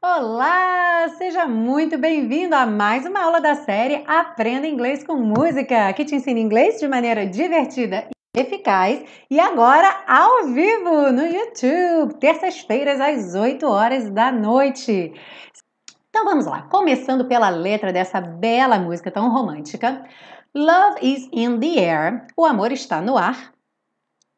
Olá, seja muito bem-vindo a mais uma aula da série Aprenda Inglês com Música, que te ensina inglês de maneira divertida e eficaz e agora ao vivo no YouTube, terças-feiras às 8 horas da noite. Então vamos lá, começando pela letra dessa bela música tão romântica. Love is in the air, o amor está no ar.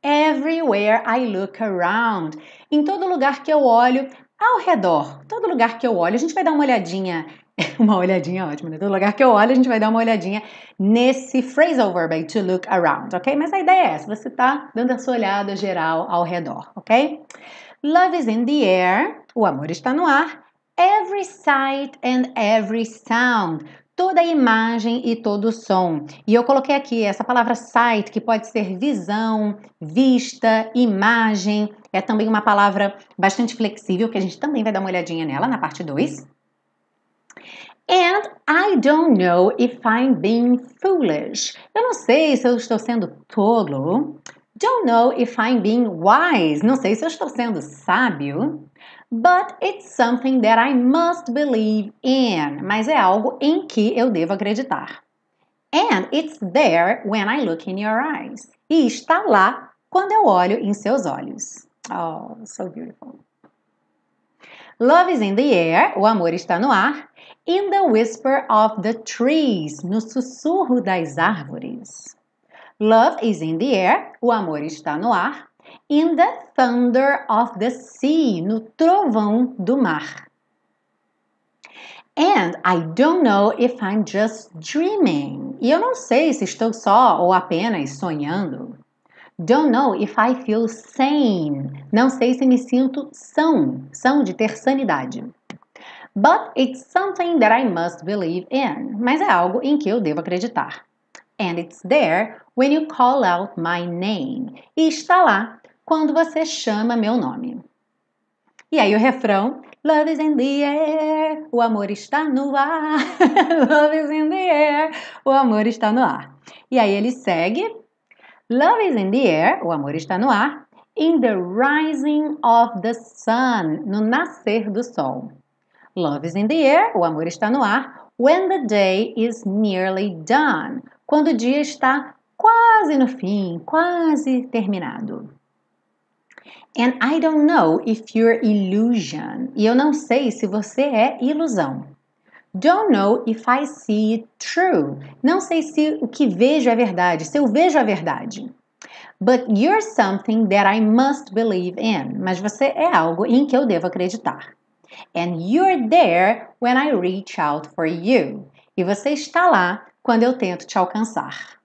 Everywhere I look around, em todo lugar que eu olho, ao redor, todo lugar que eu olho, a gente vai dar uma olhadinha, uma olhadinha ótima, né? Todo lugar que eu olho, a gente vai dar uma olhadinha nesse phrasal verb aí, to look around, ok? Mas a ideia é essa, você tá dando a sua olhada geral ao redor, ok? Love is in the air, o amor está no ar. Every sight and every sound, toda imagem e todo som. E eu coloquei aqui essa palavra sight, que pode ser visão, vista, imagem. É também uma palavra bastante flexível, que a gente também vai dar uma olhadinha nela na parte 2. And I don't know if I'm being foolish. Eu não sei se eu estou sendo tolo. Don't know if I'm being wise. Não sei se eu estou sendo sábio. But it's something that I must believe in. Mas é algo em que eu devo acreditar. And it's there when I look in your eyes. E está lá quando eu olho em seus olhos. Oh, so beautiful. Love is in the air. O amor está no ar. In the whisper of the trees. No sussurro das árvores. Love is in the air. O amor está no ar in the thunder of the sea, no trovão do mar. And I don't know if I'm just dreaming. E eu não sei se estou só ou apenas sonhando. Don't know if I feel sane. Não sei se me sinto são, são de ter sanidade. But it's something that I must believe in. Mas é algo em que eu devo acreditar. And it's there when you call out my name. E está lá quando você chama meu nome. E aí o refrão, Love is in the air, o amor está no ar. Love is in the air, o amor está no ar. E aí ele segue, Love is in the air, o amor está no ar. In the rising of the sun, no nascer do sol. Love is in the air, o amor está no ar. When the day is nearly done, quando o dia está quase no fim, quase terminado. And I don't know if you're illusion. E eu não sei se você é ilusão. Don't know if I see it true. Não sei se o que vejo é verdade, se eu vejo a verdade. But you're something that I must believe in. Mas você é algo em que eu devo acreditar. And you're there when I reach out for you. E você está lá quando eu tento te alcançar.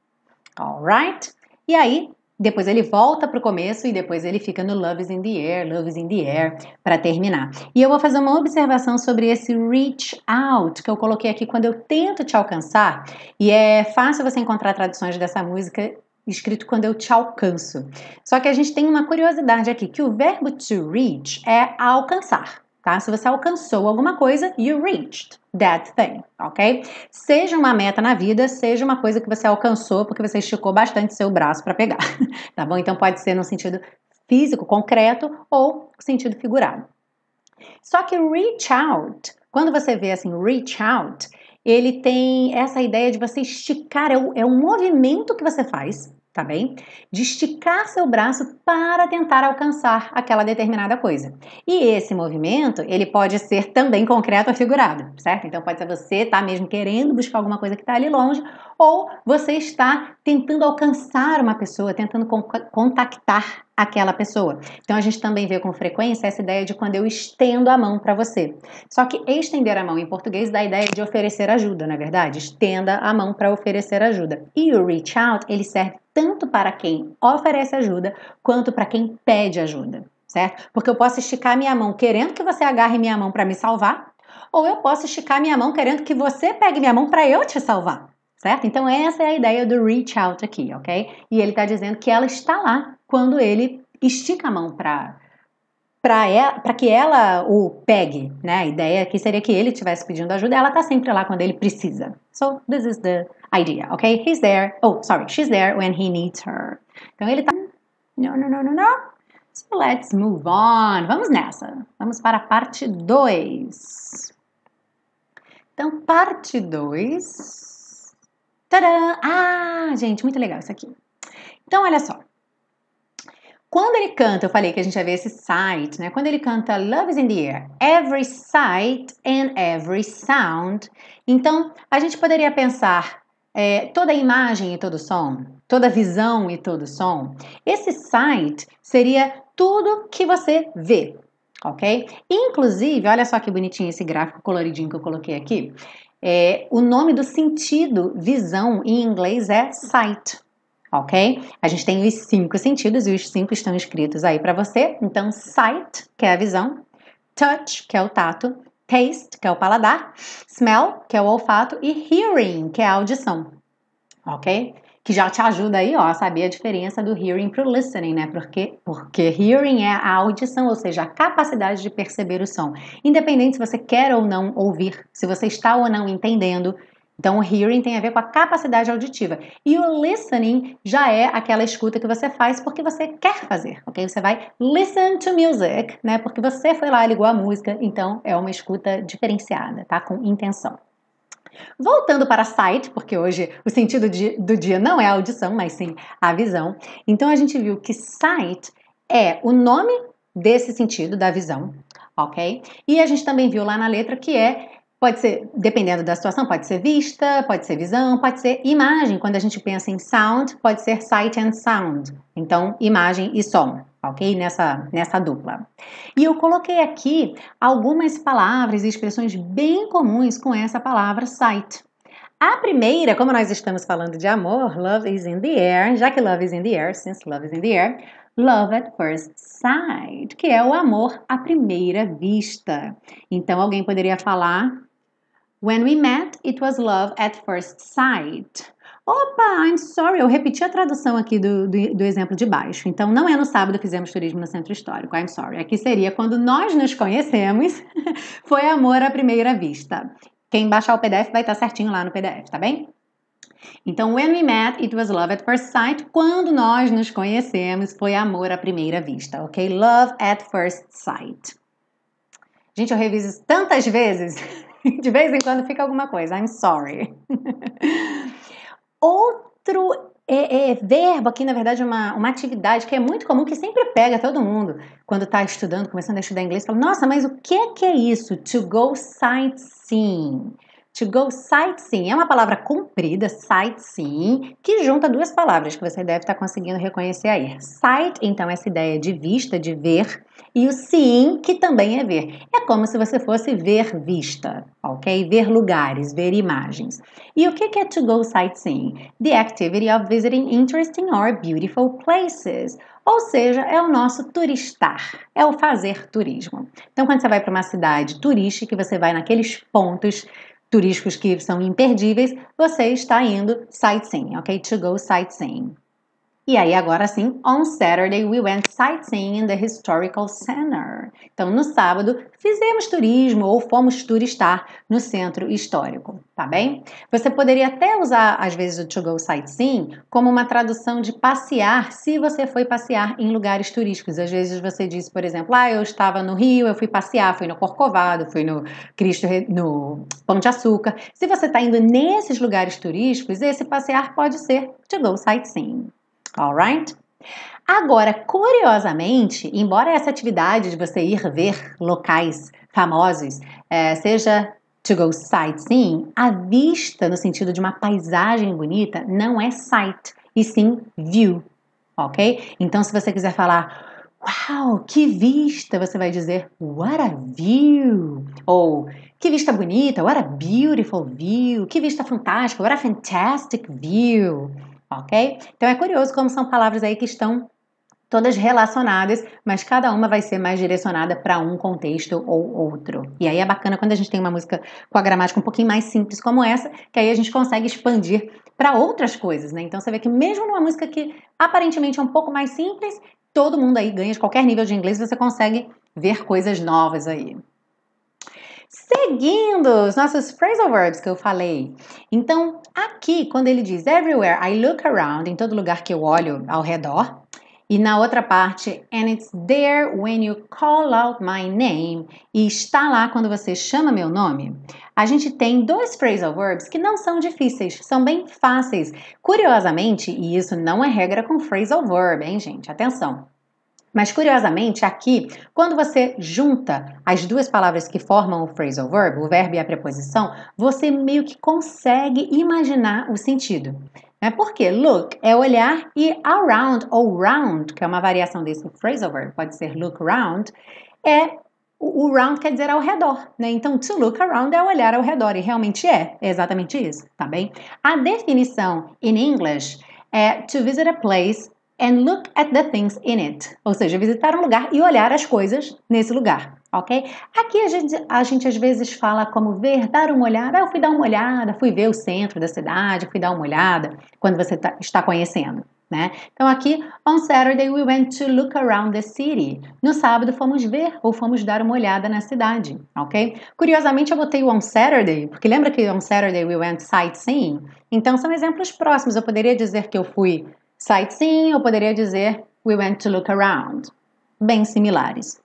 Alright? E aí, depois ele volta para o começo e depois ele fica no Love is in the air, Love is in the air para terminar. E eu vou fazer uma observação sobre esse reach out que eu coloquei aqui quando eu tento te alcançar. E é fácil você encontrar traduções dessa música escrito quando eu te alcanço. Só que a gente tem uma curiosidade aqui que o verbo to reach é alcançar tá? Se você alcançou alguma coisa, you reached that thing, ok? Seja uma meta na vida, seja uma coisa que você alcançou porque você esticou bastante seu braço para pegar, tá bom? Então pode ser no sentido físico, concreto ou sentido figurado. Só que reach out, quando você vê assim, reach out, ele tem essa ideia de você esticar, é, é um movimento que você faz tá bem? De esticar seu braço para tentar alcançar aquela determinada coisa. E esse movimento, ele pode ser também concreto ou figurado, certo? Então pode ser você tá mesmo querendo buscar alguma coisa que está ali longe, ou você está tentando alcançar uma pessoa, tentando contactar aquela pessoa. Então a gente também vê com frequência essa ideia de quando eu estendo a mão para você. Só que estender a mão em português dá a ideia de oferecer ajuda, não é verdade? Estenda a mão para oferecer ajuda. E o reach out, ele serve tanto para quem oferece ajuda quanto para quem pede ajuda, certo? Porque eu posso esticar minha mão querendo que você agarre minha mão para me salvar, ou eu posso esticar minha mão querendo que você pegue minha mão para eu te salvar certo? Então essa é a ideia do reach out aqui, ok? E ele está dizendo que ela está lá quando ele estica a mão para para que ela o pegue, né? A ideia aqui seria que ele estivesse pedindo ajuda, ela está sempre lá quando ele precisa. So this is the idea, ok? He's there. Oh, sorry, she's there when he needs her. Então ele está No, no, no, no, no. So let's move on. Vamos nessa. Vamos para a parte 2. Então, parte 2. Tadã! Ah, gente, muito legal isso aqui. Então, olha só. Quando ele canta, eu falei que a gente ia ver esse sight, né? Quando ele canta Love is in the air, every sight and every sound. Então, a gente poderia pensar é, toda imagem e todo som, toda visão e todo som. Esse sight seria tudo que você vê, ok? Inclusive, olha só que bonitinho esse gráfico coloridinho que eu coloquei aqui. É, o nome do sentido visão em inglês é sight ok? A gente tem os cinco sentidos e os cinco estão escritos aí para você. Então, sight, que é a visão, touch, que é o tato, taste, que é o paladar, smell, que é o olfato e hearing, que é a audição, ok? Que já te ajuda aí, ó, a saber a diferença do hearing para o listening, né? Porque, porque hearing é a audição, ou seja, a capacidade de perceber o som. Independente se você quer ou não ouvir, se você está ou não entendendo, então, o hearing tem a ver com a capacidade auditiva. E o listening já é aquela escuta que você faz porque você quer fazer, ok? Você vai listen to music, né? Porque você foi lá, ligou a música, então é uma escuta diferenciada, tá? Com intenção. Voltando para sight, porque hoje o sentido de, do dia não é a audição, mas sim a visão. Então, a gente viu que sight é o nome desse sentido, da visão, ok? E a gente também viu lá na letra que é Pode ser, dependendo da situação, pode ser vista, pode ser visão, pode ser imagem. Quando a gente pensa em sound, pode ser sight and sound. Então, imagem e som, ok? Nessa, nessa dupla. E eu coloquei aqui algumas palavras e expressões bem comuns com essa palavra sight. A primeira, como nós estamos falando de amor, love is in the air, já que love is in the air, since love is in the air, love at first sight, que é o amor à primeira vista. Então, alguém poderia falar When we met, it was love at first sight. Opa, I'm sorry, eu repeti a tradução aqui do, do, do, exemplo de baixo. Então, não é no sábado que fizemos turismo no centro histórico. I'm sorry. Aqui seria quando nós nos conhecemos, foi amor à primeira vista. Quem baixar o PDF vai estar certinho lá no PDF, tá bem? Então, when we met, it was love at first sight. Quando nós nos conhecemos, foi amor à primeira vista, ok? Love at first sight. Gente, eu reviso tantas vezes De vez em quando fica alguma coisa. I'm sorry. Outro é, é, verbo aqui, na verdade, uma, uma atividade que é muito comum, que sempre pega todo mundo quando está estudando, começando a estudar inglês. Fala, nossa, mas o que é, que é isso? To go sightseeing. To go sightseeing é uma palavra comprida, sightseeing, que junta duas palavras que você deve estar conseguindo reconhecer aí. Sight, então, essa ideia de vista, de ver, e o seeing, que também é ver. É como se você fosse ver vista, ok? Ver lugares, ver imagens. E o que é to go sightseeing? The activity of visiting interesting or beautiful places. Ou seja, é o nosso turistar, é o fazer turismo. Então, quando você vai para uma cidade turística, você vai naqueles pontos turísticos que são imperdíveis, você está indo sightseeing, ok? To go sightseeing. E aí, agora sim, on Saturday we went sightseeing in the historical center. Então, no sábado, fizemos turismo ou fomos turistar no centro histórico, tá bem? Você poderia até usar, às vezes, o to go sightseeing como uma tradução de passear, se você foi passear em lugares turísticos. Às vezes você diz, por exemplo, ah, eu estava no Rio, eu fui passear, fui no Corcovado, fui no Cristo, no Pão de Açúcar. Se você está indo nesses lugares turísticos, esse passear pode ser to go sightseeing. Alright? Agora, curiosamente, embora essa atividade de você ir ver locais famosos é, seja to go sightseeing, a vista no sentido de uma paisagem bonita não é sight, e sim view, ok? Então, se você quiser falar Uau, que vista! Você vai dizer What a view! Ou que vista bonita! What a beautiful view! Que vista fantástica! What a fantastic view! Ok? Então é curioso como são palavras aí que estão todas relacionadas, mas cada uma vai ser mais direcionada para um contexto ou outro. E aí é bacana quando a gente tem uma música com a gramática um pouquinho mais simples como essa, que aí a gente consegue expandir para outras coisas, né? Então você vê que mesmo numa música que aparentemente é um pouco mais simples, todo mundo aí ganha de qualquer nível de inglês, você consegue ver coisas novas aí. Seguindo os nossos phrasal verbs que eu falei. Então, aqui, quando ele diz everywhere I look around, em todo lugar que eu olho ao redor, E na outra parte, and it's there when you call out my name. E está lá quando você chama meu nome. A gente tem dois phrasal verbs que não são difíceis, são bem fáceis. Curiosamente, e isso não é regra com phrasal verb, hein, gente? Atenção. Mas curiosamente, aqui, quando você junta as duas palavras que formam o phrasal verb, o verbo e a preposição, você meio que consegue imaginar o sentido. Né? Porque look é olhar e around ou round, que é uma variação desse phrasal verb, pode ser look around, é o round quer dizer ao redor, né? Então, to look around é olhar ao redor, e realmente é, é exatamente isso, tá bem? A definição in English é to visit a place and look at the things in it, ou seja, visitar um lugar e olhar as coisas nesse lugar, ok? Aqui a gente, a gente às vezes fala como ver, dar uma olhada. Ah, eu fui dar uma olhada, fui ver o centro da cidade, fui dar uma olhada quando você tá, está conhecendo. Né? Então aqui, on Saturday we went to look around the city. No sábado fomos ver ou fomos dar uma olhada na cidade, ok? Curiosamente eu botei o on Saturday, porque lembra que on Saturday we went sightseeing? Então são exemplos próximos. Eu poderia dizer que eu fui sightseeing, eu poderia dizer we went to look around. Bem similares.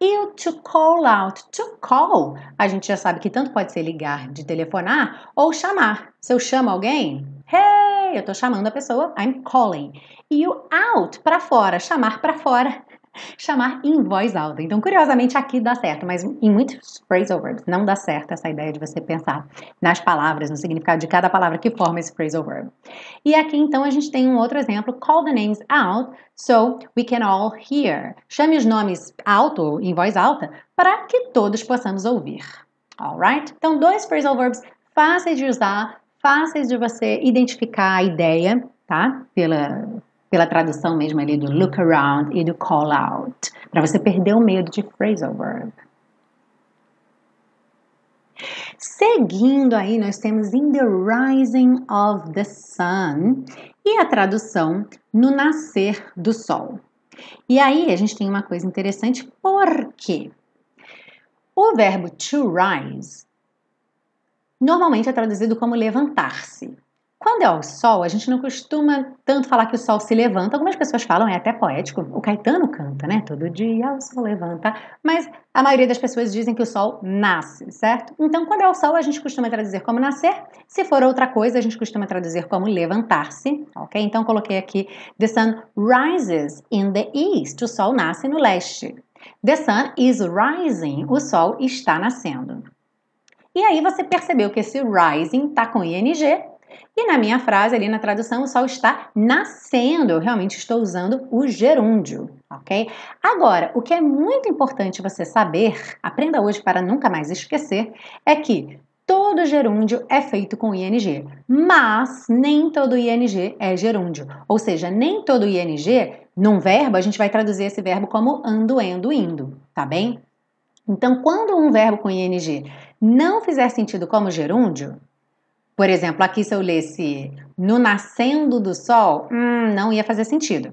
E o to call out, to call, a gente já sabe que tanto pode ser ligar de telefonar ou chamar. Se eu chamo alguém, hey, eu estou chamando a pessoa, I'm calling. E o out, para fora, chamar para fora, chamar em voz alta. Então, curiosamente, aqui dá certo, mas em muitos phrasal verbs não dá certo essa ideia de você pensar nas palavras, no significado de cada palavra que forma esse phrasal verb. E aqui, então, a gente tem um outro exemplo, call the names out so we can all hear. Chame os nomes alto, em voz alta, para que todos possamos ouvir. Alright? Então, dois phrasal verbs fáceis de usar, fáceis de você identificar a ideia, tá? Pela, pela tradução mesmo ali do look around e do call out, para você perder o medo de phrasal verb. Seguindo aí, nós temos in the rising of the sun e a tradução no nascer do sol. E aí a gente tem uma coisa interessante, porque o verbo to rise normalmente é traduzido como levantar-se. Quando é o sol, a gente não costuma tanto falar que o sol se levanta. Algumas pessoas falam, é até poético. O Caetano canta, né? Todo dia o sol levanta. Mas a maioria das pessoas dizem que o sol nasce, certo? Então, quando é o sol, a gente costuma traduzir como nascer. Se for outra coisa, a gente costuma traduzir como levantar-se, ok? Então, coloquei aqui: The sun rises in the east. O sol nasce no leste. The sun is rising. O sol está nascendo. E aí você percebeu que esse rising está com ing e na minha frase ali na tradução, o sol está nascendo. Eu realmente estou usando o gerúndio, ok? Agora, o que é muito importante você saber, aprenda hoje para nunca mais esquecer, é que todo gerúndio é feito com ing, mas nem todo ing é gerúndio. Ou seja, nem todo ing, num verbo, a gente vai traduzir esse verbo como ando, endo, indo, tá bem? Então, quando um verbo com ing não fizer sentido como gerúndio, por exemplo, aqui se eu lesse no nascendo do sol, hum, não ia fazer sentido.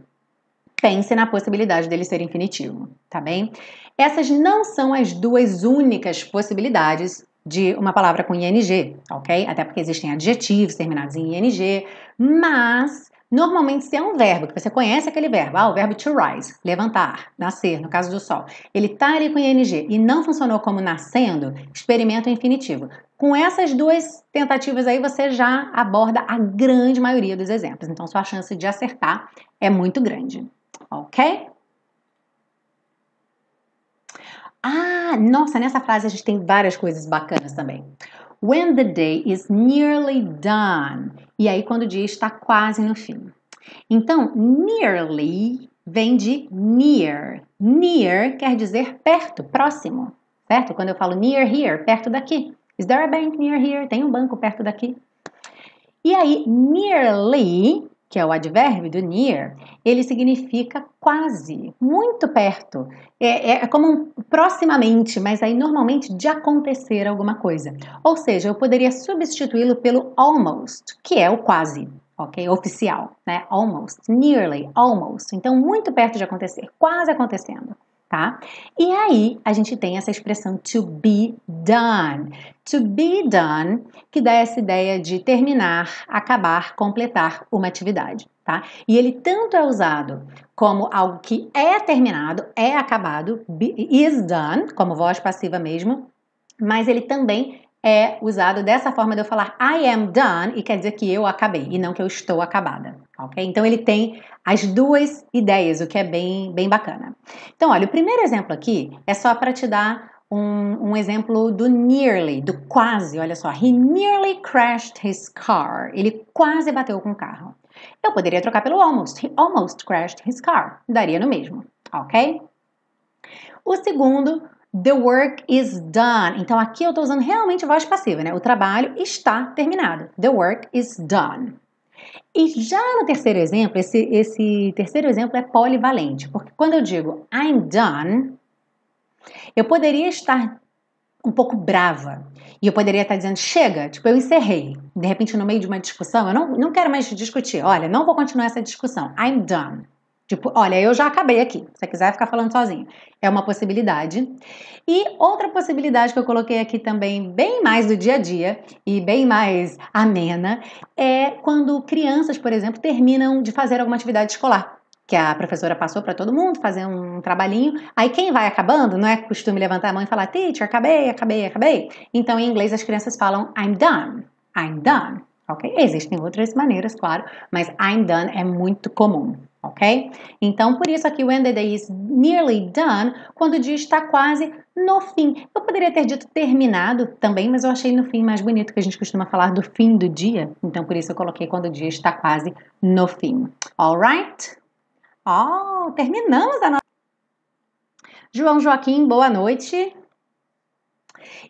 Pense na possibilidade dele ser infinitivo, tá bem? Essas não são as duas únicas possibilidades de uma palavra com ing, ok? Até porque existem adjetivos terminados em ing, mas Normalmente, se é um verbo, que você conhece aquele verbo, ah, o verbo to rise, levantar, nascer, no caso do sol, ele está ali com ing e não funcionou como nascendo, experimenta o infinitivo. Com essas duas tentativas aí, você já aborda a grande maioria dos exemplos. Então, sua chance de acertar é muito grande, ok? Ah, nossa, nessa frase a gente tem várias coisas bacanas também. When the day is nearly done. E aí, quando o dia está quase no fim. Então, nearly vem de near. Near quer dizer perto, próximo, certo? Quando eu falo near here, perto daqui. Is there a bank near here? Tem um banco perto daqui. E aí, nearly que é o advérbio do near, ele significa quase, muito perto. É, é, como um, proximamente, mas aí normalmente de acontecer alguma coisa. Ou seja, eu poderia substituí-lo pelo almost, que é o quase, ok? Oficial, né? Almost, nearly, almost. Então, muito perto de acontecer, quase acontecendo. Tá? E aí a gente tem essa expressão to be done. To be done, que dá essa ideia de terminar, acabar, completar uma atividade, tá? E ele tanto é usado como algo que é terminado, é acabado, is done, como voz passiva mesmo, mas ele também é usado dessa forma de eu falar I am done e quer dizer que eu acabei e não que eu estou acabada, ok? Então ele tem as duas ideias, o que é bem, bem bacana. Então, olha, o primeiro exemplo aqui é só para te dar um, um, exemplo do nearly, do quase, olha só. He nearly crashed his car. Ele quase bateu com o carro. Eu poderia trocar pelo almost. He almost crashed his car. Daria no mesmo, ok? O segundo The work is done. Então aqui eu estou usando realmente voz passiva, né? O trabalho está terminado. The work is done. E já no terceiro exemplo, esse, esse terceiro exemplo é polivalente, porque quando eu digo I'm done, eu poderia estar um pouco brava. E eu poderia estar dizendo, chega, tipo, eu encerrei. De repente, no meio de uma discussão, eu não, não quero mais discutir. Olha, não vou continuar essa discussão. I'm done. Tipo, olha, eu já acabei aqui. Se você quiser ficar falando sozinho. É uma possibilidade. E outra possibilidade que eu coloquei aqui também, bem mais do dia a dia e bem mais amena, é quando crianças, por exemplo, terminam de fazer alguma atividade escolar. Que a professora passou para todo mundo fazer um trabalhinho. Aí quem vai acabando, não é costume levantar a mão e falar, teacher, acabei, acabei, acabei. Então em inglês as crianças falam I'm done, I'm done. Ok? Existem outras maneiras, claro, mas I'm done é muito comum ok? Então, por isso aqui, when the day is nearly done, quando o dia está quase no fim. Eu poderia ter dito terminado também, mas eu achei no fim mais bonito, que a gente costuma falar do fim do dia. Então, por isso eu coloquei quando o dia está quase no fim. Alright? Oh, terminamos a nossa... João Joaquim, boa noite.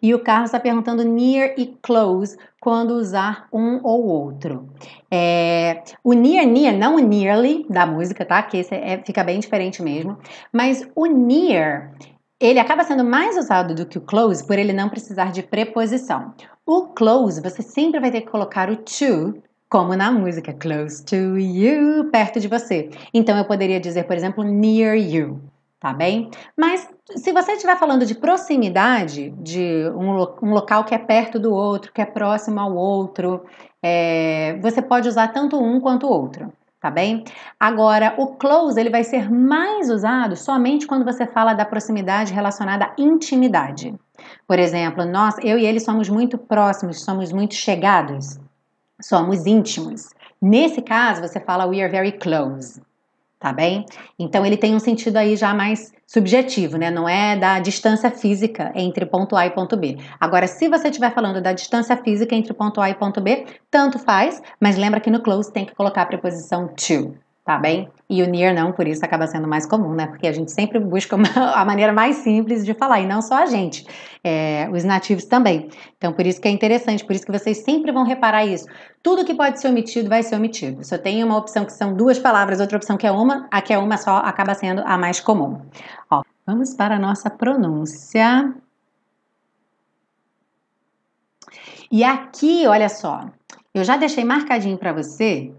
E o Carlos está perguntando near e close quando usar um ou outro. É, o near, near, não o nearly da música, tá? Que esse é, fica bem diferente mesmo. Mas o near, ele acaba sendo mais usado do que o close por ele não precisar de preposição. O close, você sempre vai ter que colocar o to como na música Close to You, perto de você. Então eu poderia dizer, por exemplo, near you tá bem? Mas se você estiver falando de proximidade, de um, um, local que é perto do outro, que é próximo ao outro, é, você pode usar tanto um quanto o outro, tá bem? Agora, o close ele vai ser mais usado somente quando você fala da proximidade relacionada à intimidade. Por exemplo, nós, eu e ele somos muito próximos, somos muito chegados, somos íntimos. Nesse caso, você fala we are very close tá bem? Então ele tem um sentido aí já mais subjetivo, né? Não é da distância física entre ponto A e ponto B. Agora, se você estiver falando da distância física entre ponto A e ponto B, tanto faz, mas lembra que no close tem que colocar a preposição to tá bem? E o near não, por isso acaba sendo mais comum, né? Porque a gente sempre busca uma, a maneira mais simples de falar, e não só a gente, é, os nativos também. Então, por isso que é interessante, por isso que vocês sempre vão reparar isso. Tudo que pode ser omitido vai ser omitido. Eu tenho uma opção que são duas palavras, outra opção que é uma, a que é uma só acaba sendo a mais comum. Ó, vamos para a nossa pronúncia. E aqui, olha só, eu já deixei marcadinho para você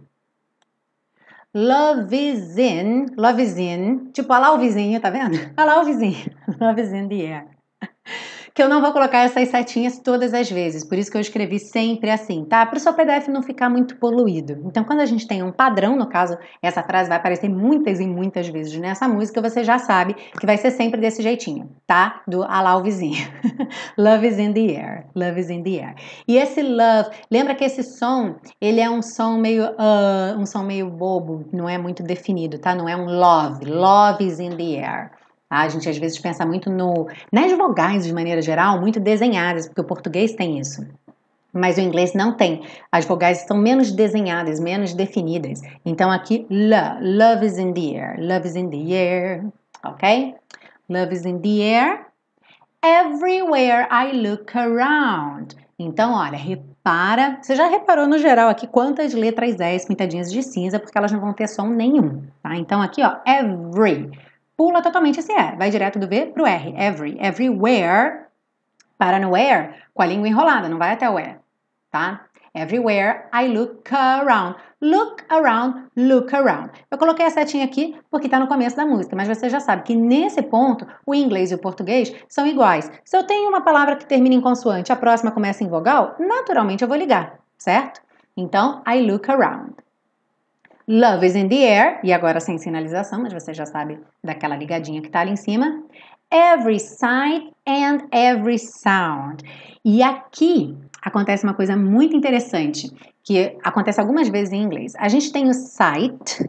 Love is in, love is in, tipo, olha lá o vizinho, tá vendo? Olha lá o vizinho. Love is in the air que eu não vou colocar essas setinhas todas as vezes, por isso que eu escrevi sempre assim, tá? Para o seu PDF não ficar muito poluído. Então, quando a gente tem um padrão, no caso, essa frase vai aparecer muitas e muitas vezes nessa música, você já sabe que vai ser sempre desse jeitinho, tá? Do alá o vizinho. love is in the air, love is in the air. E esse love, lembra que esse som, ele é um som meio, uh, um som meio bobo, não é muito definido, tá? Não é um love, love is in the air. Tá? A gente às vezes pensa muito no, nas vogais de maneira geral, muito desenhadas, porque o português tem isso. Mas o inglês não tem. As vogais estão menos desenhadas, menos definidas. Então aqui, love, love is in the air, love is in the air, ok? Love is in the air. Everywhere I look around. Então, olha, repara. Você já reparou no geral aqui quantas letras S pintadinhas de cinza, porque elas não vão ter som nenhum, tá? Então aqui, ó, every pula totalmente esse E, vai direto do V para o R. Every, everywhere, para no where, com a língua enrolada, não vai até o E, tá? Everywhere I look around. Look around, look around. Eu coloquei a setinha aqui porque está no começo da música, mas você já sabe que nesse ponto o inglês e o português são iguais. Se eu tenho uma palavra que termina em consoante, a próxima começa em vogal, naturalmente eu vou ligar, certo? Então, I look around. Love is in the air, e agora sem sinalização, mas você já sabe daquela ligadinha que está ali em cima. Every sight and every sound. E aqui acontece uma coisa muito interessante, que acontece algumas vezes em inglês. A gente tem o sight,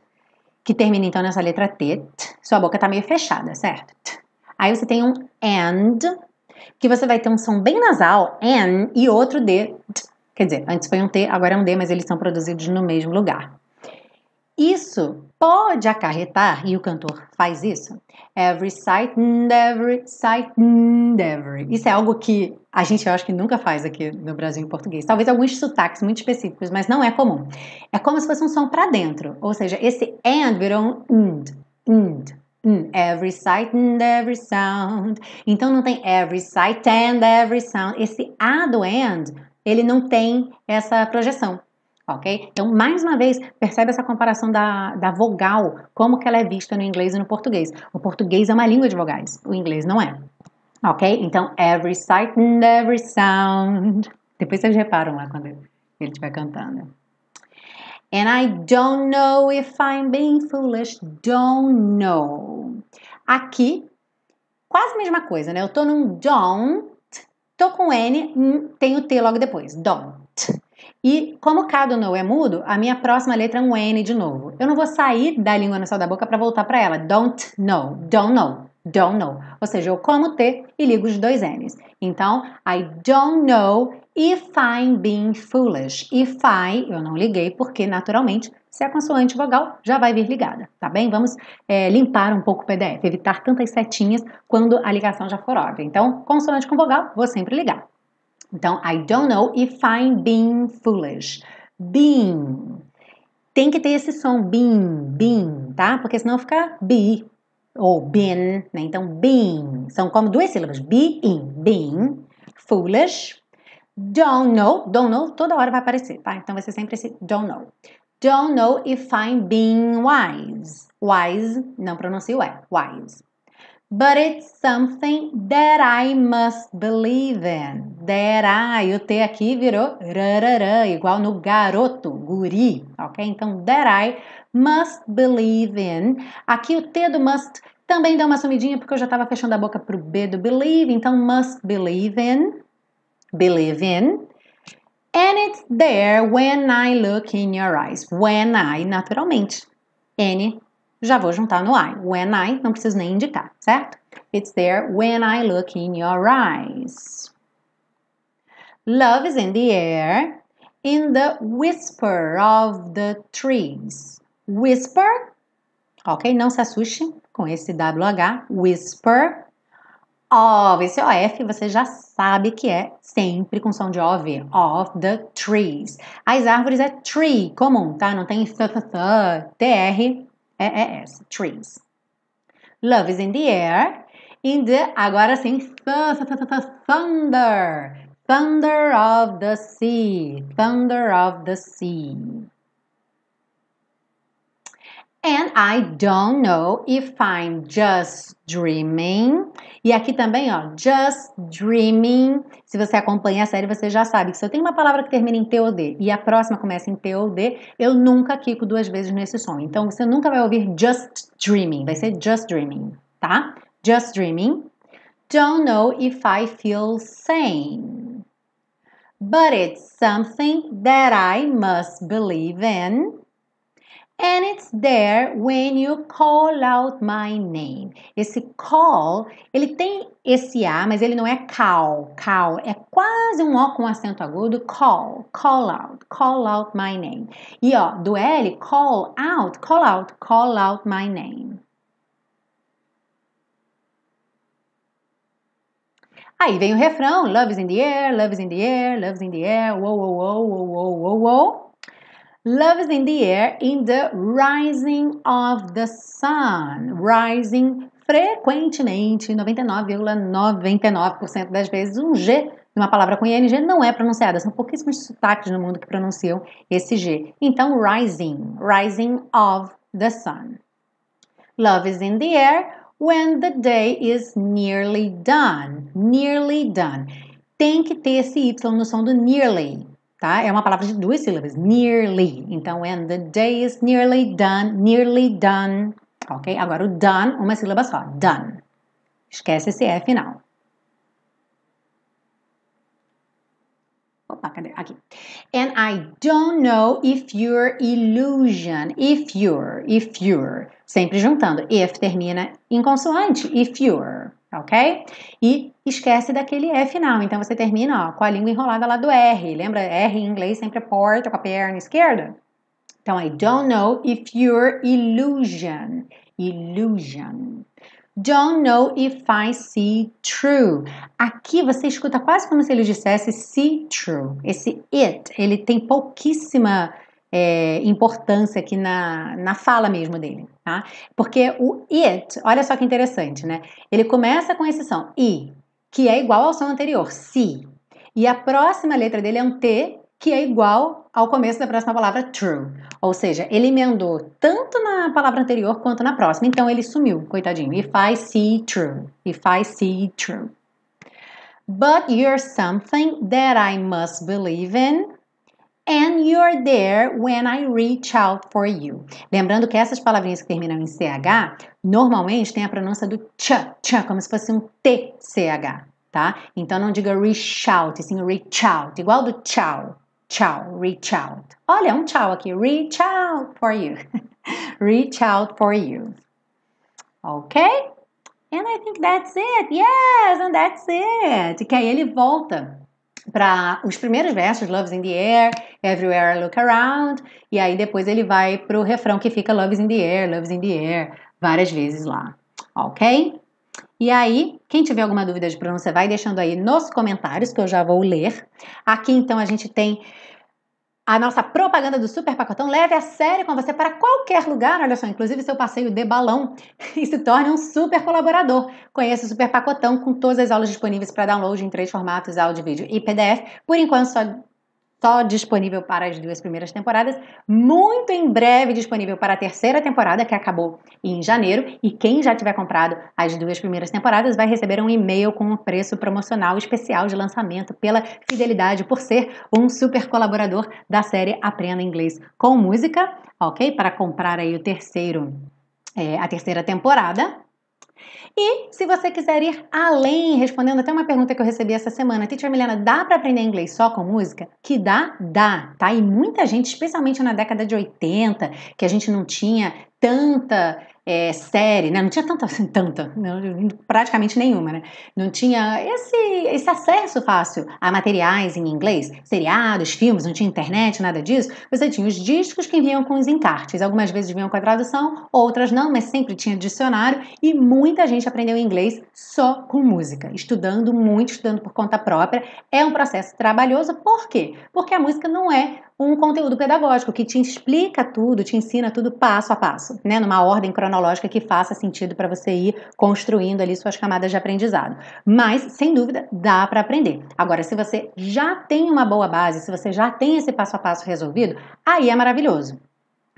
que termina então nessa letra T, sua boca está meio fechada, certo? Aí você tem um and, que você vai ter um som bem nasal, N, e outro D. Quer dizer, antes foi um T, agora é um D, mas eles são produzidos no mesmo lugar. Isso pode acarretar, e o cantor faz isso, every sight and every sight and every. Isso é algo que a gente eu acho que nunca faz aqui no Brasil em português. Talvez alguns sotaques muito específicos, mas não é comum. É como se fosse um som para dentro, ou seja, esse and virou um and, and. Mm, every sight and every sound. Então não tem every sight and every sound. Esse A do and, ele não tem essa projeção ok? Então, mais uma vez, percebe essa comparação da, da vogal, como que ela é vista no inglês e no português. O português é uma língua de vogais, o inglês não é, ok? Então, every sight and every sound. Depois vocês reparam lá quando ele estiver cantando. And I don't know if I'm being foolish, don't know. Aqui, quase a mesma coisa, né? Eu tô num don't, tô com N, hum, tem o T logo depois, don't. E como cada no é mudo, a minha próxima letra é um N de novo. Eu não vou sair da língua no céu da boca para voltar para ela. Don't know, don't know, don't know. Ou seja, eu como T e ligo os dois N's. Então, I don't know if I'm being foolish. If I, eu não liguei porque, naturalmente, se é consoante vogal, já vai vir ligada, tá bem? Vamos é, limpar um pouco o PDF, evitar tantas setinhas quando a ligação já for óbvia. Então, consoante com vogal, vou sempre ligar. Então, I don't know if I'm being foolish. Being. Tem que ter esse som being, being, tá? Porque senão fica be ou been, né? Então, being. São como duas sílabas. Being, being. Foolish. Don't know. Don't know toda hora vai aparecer, tá? Então, vai ser sempre esse don't know. Don't know if I'm being wise. Wise, não pronuncio é. Wise. But it's something that I must believe in. That I, o T aqui virou rararã, igual no garoto, guri, ok? Então, that I must believe in. Aqui o T do must também dá uma sumidinha porque eu já estava fechando a boca para o B do believe, então must believe in, believe in. And it's there when I look in your eyes. When I, naturalmente. N já vou juntar no I. When I, não preciso nem indicar, certo? It's there when I look in your eyes. Love is in the air, in the whisper of the trees. Whisper, ok? Não se assuste com esse WH. Whisper. Of, esse OF você já sabe que é sempre com som de OV. Of the trees. As árvores é tree, comum, tá? Não tem TR E-E-S, trees. Love is in the air. In the, agora sim, thunder. Thunder of the sea. Thunder of the sea. And I don't know if I'm just dreaming. E aqui também, ó, just dreaming. Se você acompanha a série, você já sabe que se eu tenho uma palavra que termina em T ou D e a próxima começa em T ou D, eu nunca quico duas vezes nesse som. Então, você nunca vai ouvir just dreaming, vai ser just dreaming, tá? Just dreaming. Don't know if I feel sane. But it's something that I must believe in. And it's there when you call out my name. Esse call, ele tem esse A, mas ele não é call, call. É quase um O com acento agudo. Call, call out, call out my name. E ó, do L, call out, call out, call out my name. Aí vem o refrão, love is in the air, love is in the air, love is in the air, whoa, whoa, whoa, whoa, whoa, whoa, whoa. Love is in the air in the rising of the sun. Rising frequentemente, 99,99% ,99 das vezes, um G numa palavra com ING não é pronunciada. São pouquíssimos sotaques no mundo que pronunciam esse G. Então, rising, rising of the sun. Love is in the air when the day is nearly done. Nearly done. Tem que ter esse Y no som do nearly, tá? É uma palavra de duas sílabas, nearly. Então, when the day is nearly done, nearly done, ok? Agora o done, uma sílaba só, done. Esquece esse E final. Opa, cadê? Aqui. And I don't know if your illusion, if you're, if you're, sempre juntando. If termina em consoante, if you're, ok? E esquece daquele E final. Então você termina ó, com a língua enrolada lá do R. Lembra? R em inglês sempre é porta com a perna esquerda. Então, I don't know if your illusion, illusion Don't know if I see true. Aqui você escuta quase como se ele dissesse see true. Esse it, ele tem pouquíssima é, importância aqui na, na fala mesmo dele, tá? Porque o it, olha só que interessante, né? Ele começa com esse som i, que é igual ao som anterior, si. E a próxima letra dele é um T, que é igual ao começo da próxima palavra true. Ou seja, ele emendou tanto na palavra anterior quanto na próxima. Então ele sumiu, coitadinho. If I see true. If I see true. But you're something that I must believe in. And you're there when I reach out for you. Lembrando que essas palavrinhas que terminam em CH, normalmente tem a pronúncia do ch, ch, como se fosse um TCH, tá? Então não diga reach out, sim reach out, igual do tchau. Tchau, reach out. Olha, um tchau aqui. Reach out for you. reach out for you. Okay? And I think that's it. Yes, and that's it. Que aí ele volta para os primeiros versos, Love's in the air, everywhere I look around, e aí depois ele vai para o refrão que fica Love's in the air, Love's in the air, várias vezes lá, ok? E aí, quem tiver alguma dúvida de pronúncia, vai deixando aí nos comentários, que eu já vou ler. Aqui, então, a gente tem a nossa propaganda do Super Pacotão. Leve a sério com você para qualquer lugar, olha só, inclusive seu passeio de balão, e se torne um super colaborador. Conheça o Super Pacotão com todas as aulas disponíveis para download em três formatos, áudio, vídeo e PDF. Por enquanto, só só disponível para as duas primeiras temporadas, muito em breve disponível para a terceira temporada, que acabou em janeiro, e quem já tiver comprado as duas primeiras temporadas vai receber um e-mail com um preço promocional especial de lançamento pela fidelidade por ser um super colaborador da série Aprenda Inglês com Música, ok? Para comprar aí o terceiro, é, a terceira temporada, e se você quiser ir além, respondendo até uma pergunta que eu recebi essa semana, Teacher Milena, dá para aprender inglês só com música? Que dá, dá, tá? E muita gente, especialmente na década de 80, que a gente não tinha tanta é, série, né? Não tinha tanta, assim, tanta, não, praticamente nenhuma, né? Não tinha esse, esse acesso fácil a materiais em inglês, seriados, filmes, não tinha internet, nada disso. Você tinha os discos que vinham com os encartes. Algumas vezes vinham com a tradução, outras não, mas sempre tinha dicionário e muita gente aprendeu inglês só com música, estudando muito, estudando por conta própria. É um processo trabalhoso, por quê? Porque a música não é um conteúdo pedagógico que te explica tudo, te ensina tudo passo a passo, né? Numa ordem cronológica que faça sentido para você ir construindo ali suas camadas de aprendizado. Mas, sem dúvida, dá para aprender. Agora, se você já tem uma boa base, se você já tem esse passo a passo resolvido, aí é maravilhoso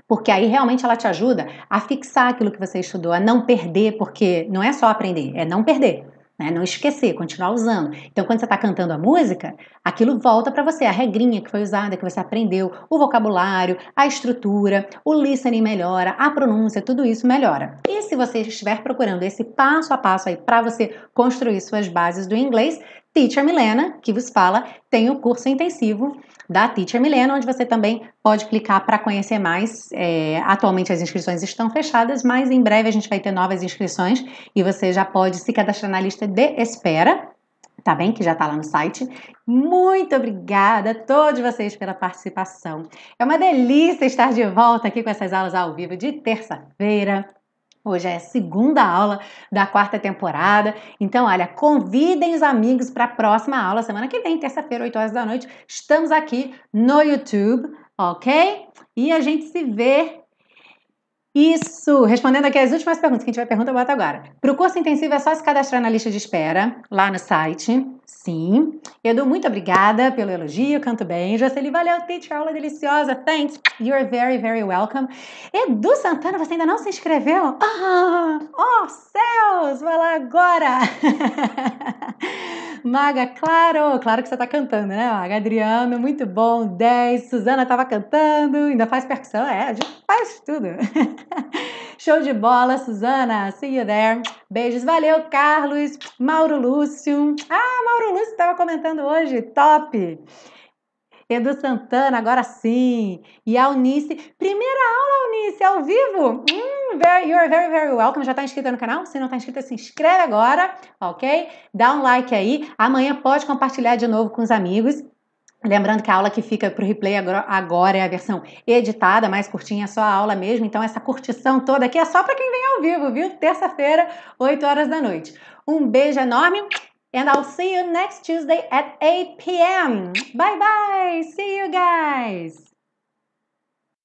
porque aí realmente ela te ajuda a fixar aquilo que você estudou, a não perder, porque não é só aprender, é não perder. Né? Não esquecer, continuar usando. Então, quando você está cantando a música, aquilo volta para você, a regrinha que foi usada, que você aprendeu, o vocabulário, a estrutura, o listening melhora, a pronúncia, tudo isso melhora. E se você estiver procurando esse passo a passo aí para você construir suas bases do inglês, Teacher Milena, que vos fala, tem o curso intensivo da Teacher Milena, onde você também pode clicar para conhecer mais. É, atualmente as inscrições estão fechadas, mas em breve a gente vai ter novas inscrições e você já pode se cadastrar na lista de espera. Tá bem? Que já está lá no site. Muito obrigada a todos vocês pela participação. É uma delícia estar de volta aqui com essas aulas ao vivo de terça-feira. Hoje é a segunda aula da quarta temporada. Então, olha, convidem os amigos para a próxima aula, semana que vem, terça-feira, 8 horas da noite. Estamos aqui no YouTube, ok? E a gente se vê Isso! Respondendo aqui as últimas perguntas. Quem tiver pergunta, bota agora. Para o curso intensivo é só se cadastrar na lista de espera, lá no site. Sim. Edu, muito obrigada pelo elogio, canto bem. Jocely, valeu, teacher, aula deliciosa. Thanks. You're very, very welcome. Edu Santana, você ainda não se inscreveu? Ah! Oh, céus! Vai lá agora! Maga, claro! Claro que você está cantando, né, Maga? Adriano, muito bom, 10. Suzana estava cantando, ainda faz percussão, é, a gente faz tudo. Show de bola, Suzana. See you there. Beijos. Valeu, Carlos. Mauro Lúcio. Ah, Mauro Lúcio estava comentando hoje. Top. Edu Santana, agora sim. E a Eunice. Primeira aula, Eunice, ao vivo. Hum, very, you're very, very welcome. Já está inscrita no canal? Se não está inscrita, se inscreve agora, ok? Dá um like aí. Amanhã pode compartilhar de novo com os amigos. Lembrando que a aula que fica para o replay agora é a versão editada, mais curtinha, é só a aula mesmo. Então, essa curtição toda aqui é só para quem vem ao vivo, viu? Terça-feira, 8 horas da noite. Um beijo enorme and I'll see you next Tuesday at 8 p.m. Bye bye! See you guys!